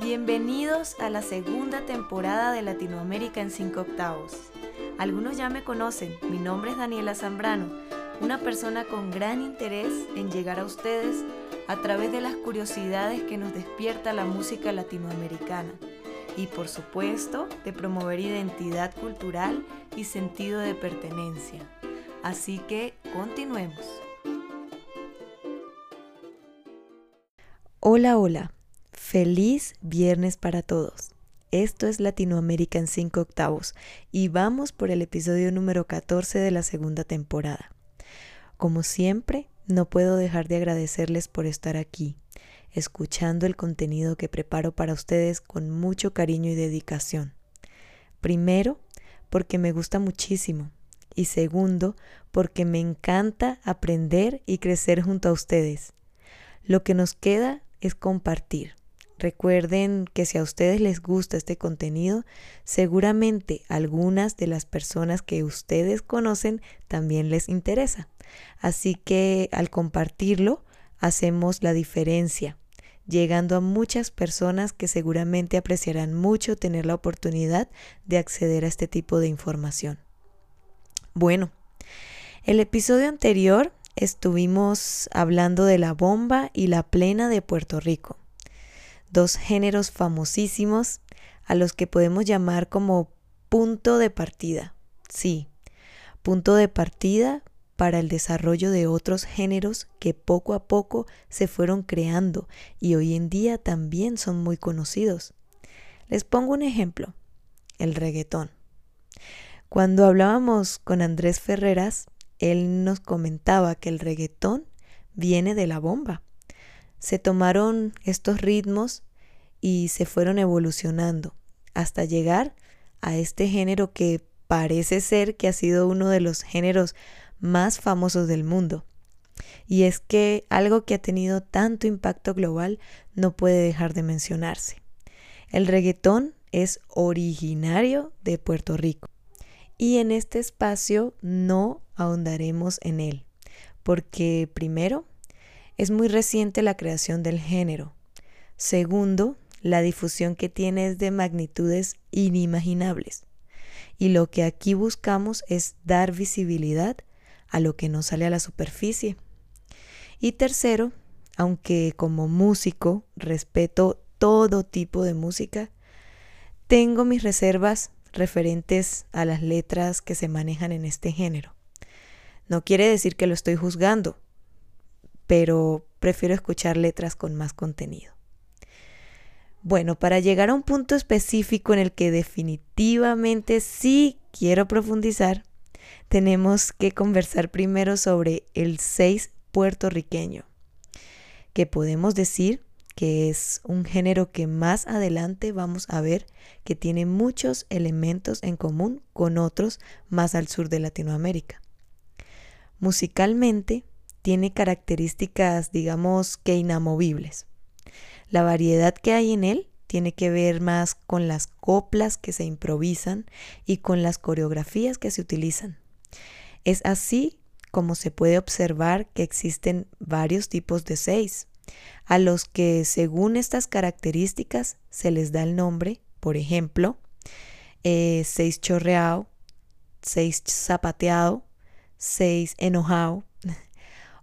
Bienvenidos a la segunda temporada de Latinoamérica en 5 octavos. Algunos ya me conocen, mi nombre es Daniela Zambrano, una persona con gran interés en llegar a ustedes a través de las curiosidades que nos despierta la música latinoamericana y por supuesto de promover identidad cultural y sentido de pertenencia. Así que continuemos. Hola, hola. Feliz viernes para todos. Esto es Latinoamérica en 5 octavos y vamos por el episodio número 14 de la segunda temporada. Como siempre, no puedo dejar de agradecerles por estar aquí, escuchando el contenido que preparo para ustedes con mucho cariño y dedicación. Primero, porque me gusta muchísimo y segundo, porque me encanta aprender y crecer junto a ustedes. Lo que nos queda es compartir Recuerden que si a ustedes les gusta este contenido, seguramente algunas de las personas que ustedes conocen también les interesa. Así que al compartirlo, hacemos la diferencia, llegando a muchas personas que seguramente apreciarán mucho tener la oportunidad de acceder a este tipo de información. Bueno, el episodio anterior estuvimos hablando de la bomba y la plena de Puerto Rico dos géneros famosísimos a los que podemos llamar como punto de partida. Sí, punto de partida para el desarrollo de otros géneros que poco a poco se fueron creando y hoy en día también son muy conocidos. Les pongo un ejemplo, el reggaetón. Cuando hablábamos con Andrés Ferreras, él nos comentaba que el reggaetón viene de la bomba se tomaron estos ritmos y se fueron evolucionando hasta llegar a este género que parece ser que ha sido uno de los géneros más famosos del mundo. Y es que algo que ha tenido tanto impacto global no puede dejar de mencionarse. El reggaetón es originario de Puerto Rico. Y en este espacio no ahondaremos en él, porque primero es muy reciente la creación del género. Segundo, la difusión que tiene es de magnitudes inimaginables. Y lo que aquí buscamos es dar visibilidad a lo que no sale a la superficie. Y tercero, aunque como músico respeto todo tipo de música, tengo mis reservas referentes a las letras que se manejan en este género. No quiere decir que lo estoy juzgando, pero prefiero escuchar letras con más contenido. Bueno, para llegar a un punto específico en el que definitivamente sí quiero profundizar, tenemos que conversar primero sobre el 6 puertorriqueño, que podemos decir que es un género que más adelante vamos a ver que tiene muchos elementos en común con otros más al sur de Latinoamérica. Musicalmente, tiene características, digamos, que inamovibles. La variedad que hay en él tiene que ver más con las coplas que se improvisan y con las coreografías que se utilizan. Es así como se puede observar que existen varios tipos de seis, a los que según estas características se les da el nombre, por ejemplo, eh, seis chorreado, seis zapateado, seis enojado,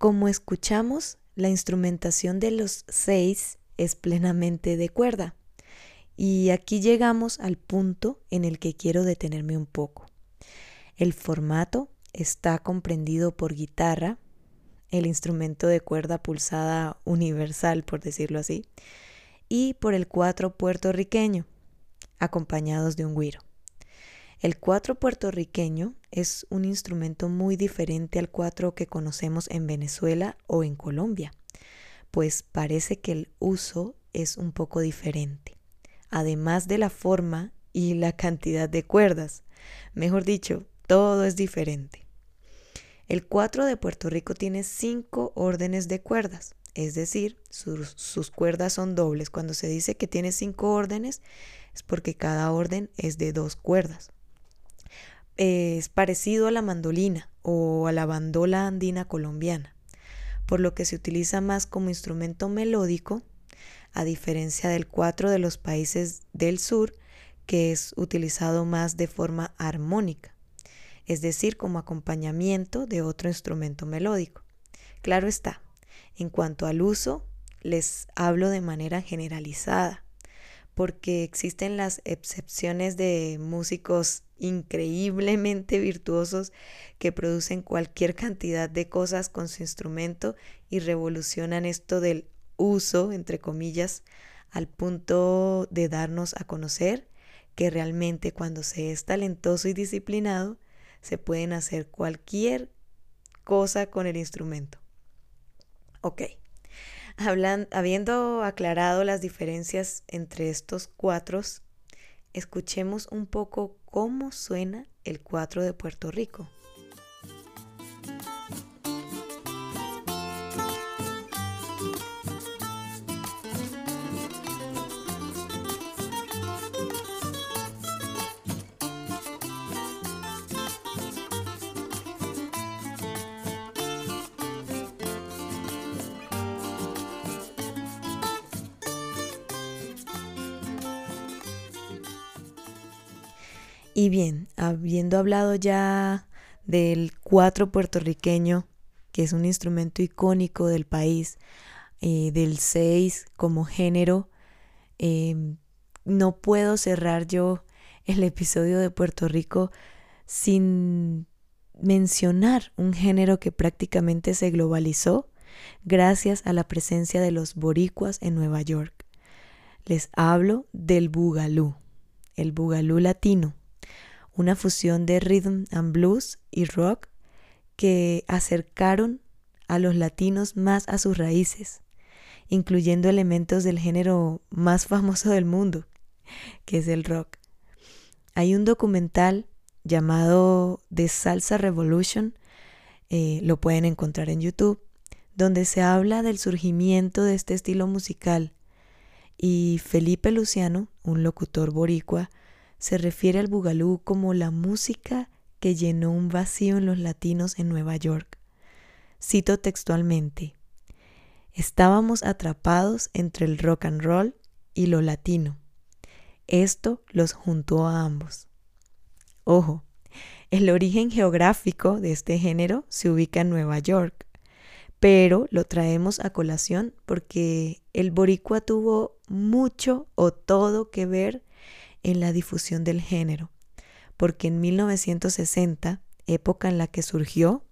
Como escuchamos, la instrumentación de los seis es plenamente de cuerda. Y aquí llegamos al punto en el que quiero detenerme un poco. El formato está comprendido por guitarra, el instrumento de cuerda pulsada universal, por decirlo así, y por el cuatro puertorriqueño. acompañados de un güiro. El cuatro puertorriqueño es un instrumento muy diferente al cuatro que conocemos en Venezuela o en Colombia, pues parece que el uso es un poco diferente, además de la forma y la cantidad de cuerdas. Mejor dicho, todo es diferente. El 4 de Puerto Rico tiene cinco órdenes de cuerdas, es decir, sus, cuerdas son dobles. Cuando se dice que tiene cinco órdenes, es porque cada orden es de dos cuerdas. Es parecido a la mandolina o a la bandola andina colombiana, por lo que se utiliza más como instrumento melódico, a diferencia del 4 de los países del sur, que es utilizado más de forma armónica es decir, como acompañamiento de otro instrumento melódico. Claro está, en cuanto al uso, les hablo de manera generalizada, porque existen las excepciones de músicos increíblemente virtuosos que producen cualquier cantidad de cosas con su instrumento y revolucionan esto del uso, entre comillas, al punto de darnos a conocer que realmente cuando se es talentoso y disciplinado, se pueden hacer cualquier cosa con el instrumento. Ok, habiendo aclarado las diferencias entre estos cuatro, escuchemos un poco cómo suena el cuatro de Puerto Rico. Y bien, habiendo hablado ya del cuatro puertorriqueño, que es un instrumento icónico del país, eh, del seis como género, em, no puedo cerrar yo el episodio de Puerto Rico sin mencionar un género que prácticamente se globalizó gracias a la presencia de los boricuas en Nueva York. Les hablo del bugalú, el bugalú latino una fusión de rhythm and blues y rock que acercaron a los latinos más a sus raíces, incluyendo elementos del género más famoso del mundo, que es el rock. Hay un documental llamado The Salsa Revolution, eh, lo pueden encontrar en YouTube, donde se habla del surgimiento de este estilo musical. Y Felipe Luciano, un locutor boricua, se refiere al bugalú como la música que llenó un vacío en los latinos en Nueva York. Cito textualmente, estábamos atrapados entre el rock and roll y lo latino. Esto los juntó a ambos. Ojo, el origen geográfico de este género se ubica en Nueva York, pero lo traemos a colación porque el boricua tuvo mucho o todo que ver en la difusión del género, porque en 1960, época en la que surgió,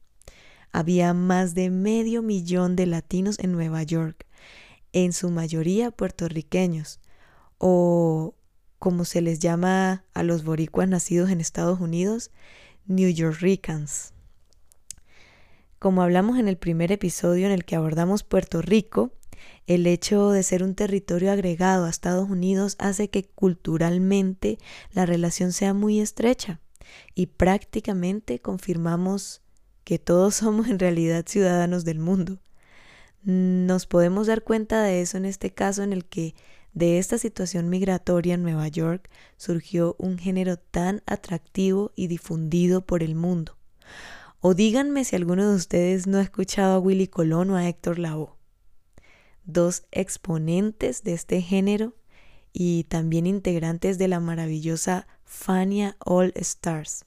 había más de medio millón de latinos en Nueva York, en su mayoría puertorriqueños, o como se les llama a los boricuas nacidos en Estados Unidos, New Yorkers. Como hablamos en el primer episodio en el que abordamos Puerto Rico, el hecho de ser un territorio agregado a Estados Unidos hace que culturalmente la relación sea muy estrecha y prácticamente confirmamos que todos somos en realidad ciudadanos del mundo. Nos podemos dar cuenta de eso en este caso en el que de esta situación migratoria en Nueva York surgió un género tan atractivo y difundido por el mundo. O díganme si alguno de ustedes no ha escuchado a Willy Colón o a Héctor Lavoe dos exponentes de este género y también integrantes de la maravillosa Fania All Stars,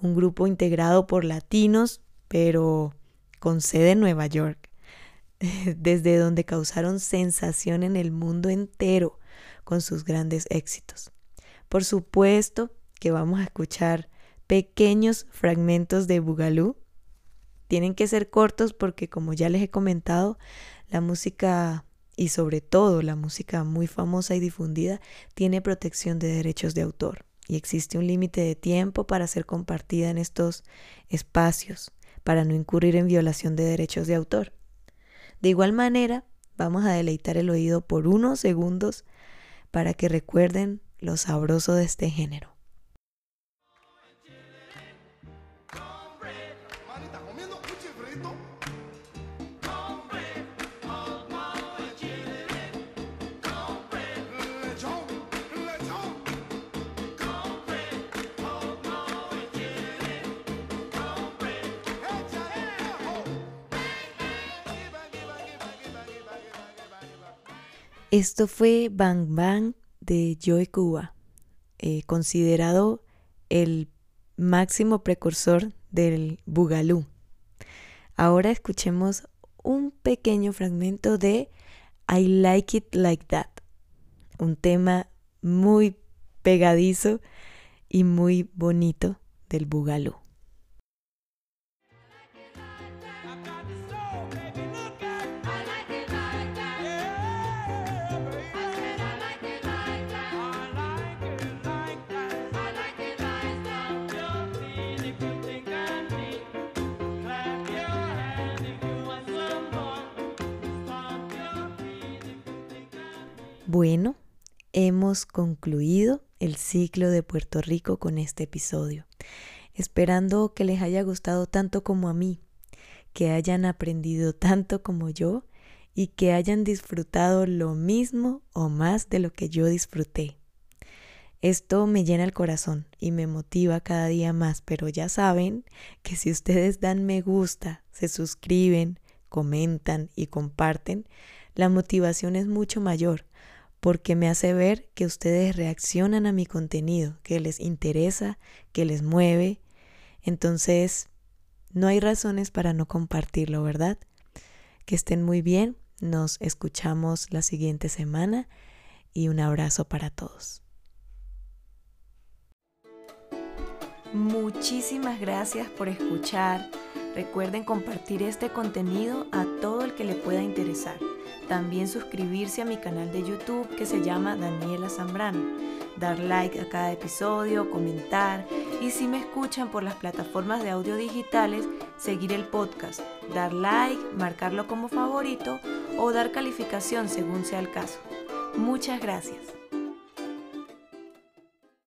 un grupo integrado por latinos, pero con sede en Nueva York, desde donde causaron sensación en el mundo entero con sus grandes éxitos. Por supuesto que vamos a escuchar pequeños fragmentos de Bugalú. Tienen que ser cortos porque, como ya les he comentado, la música y sobre todo la música muy famosa y difundida tiene protección de derechos de autor y existe un límite de tiempo para ser compartida en estos espacios para no incurrir en violación de derechos de autor. De igual manera, vamos a deleitar el oído por unos segundos para que recuerden lo sabroso de este género. Esto fue Bang Bang de Joy Cuba, eh, considerado el máximo precursor del Bugalú. Ahora escuchemos un pequeño fragmento de I Like It Like That, un tema muy pegadizo y muy bonito del Bugalú. Bueno, hemos concluido el ciclo de Puerto Rico con este episodio, esperando que les haya gustado tanto como a mí, que hayan aprendido tanto como yo y que hayan disfrutado lo mismo o más de lo que yo disfruté. Esto me llena el corazón y me motiva cada día más, pero ya saben que si ustedes dan me gusta, se suscriben, comentan y comparten, la motivación es mucho mayor porque me hace ver que ustedes reaccionan a mi contenido, que les interesa, que les mueve. Entonces, no hay razones para no compartirlo, ¿verdad? Que estén muy bien, nos escuchamos la siguiente semana y un abrazo para todos. Muchísimas gracias por escuchar. Recuerden compartir este contenido a todo el que le pueda interesar. También suscribirse a mi canal de YouTube que se llama Daniela Zambrano. Dar like a cada episodio, comentar y si me escuchan por las plataformas de audio digitales, seguir el podcast, dar like, marcarlo como favorito o dar calificación según sea el caso. Muchas gracias.